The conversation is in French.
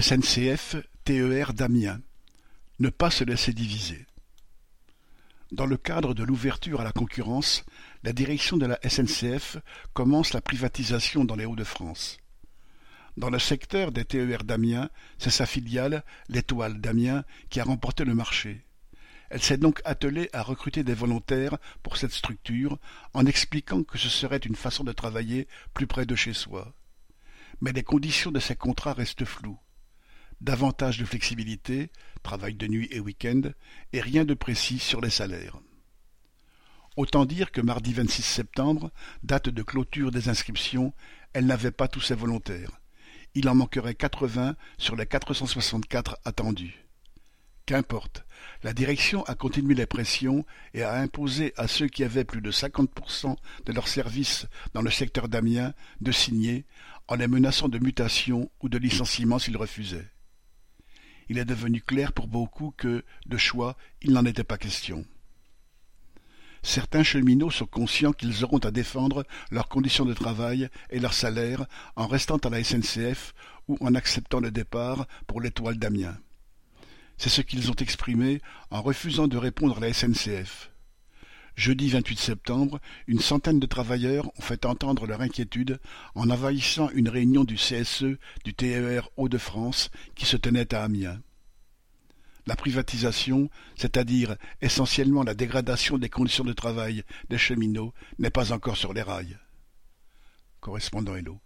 SNCF TER d'Amiens: ne pas se laisser diviser. Dans le cadre de l'ouverture à la concurrence, la direction de la SNCF commence la privatisation dans les Hauts-de-France. Dans le secteur des TER d'Amiens, c'est sa filiale, l'Étoile d'Amiens, qui a remporté le marché. Elle s'est donc attelée à recruter des volontaires pour cette structure en expliquant que ce serait une façon de travailler plus près de chez soi. Mais les conditions de ces contrats restent floues davantage de flexibilité, travail de nuit et week-end, et rien de précis sur les salaires. Autant dire que mardi 26 septembre, date de clôture des inscriptions, elle n'avait pas tous ses volontaires. Il en manquerait 80 sur les 464 attendus. Qu'importe, la direction a continué les pressions et a imposé à ceux qui avaient plus de 50% de leurs services dans le secteur d'Amiens de signer, en les menaçant de mutation ou de licenciement s'ils refusaient il est devenu clair pour beaucoup que, de choix, il n'en était pas question. Certains cheminots sont conscients qu'ils auront à défendre leurs conditions de travail et leur salaire en restant à la SNCF ou en acceptant le départ pour l'étoile d'Amiens. C'est ce qu'ils ont exprimé en refusant de répondre à la SNCF. Jeudi 28 septembre, une centaine de travailleurs ont fait entendre leur inquiétude en envahissant une réunion du CSE du TER Hauts-de-France qui se tenait à Amiens. La privatisation, c'est-à-dire essentiellement la dégradation des conditions de travail des cheminots, n'est pas encore sur les rails. Correspondant Hello.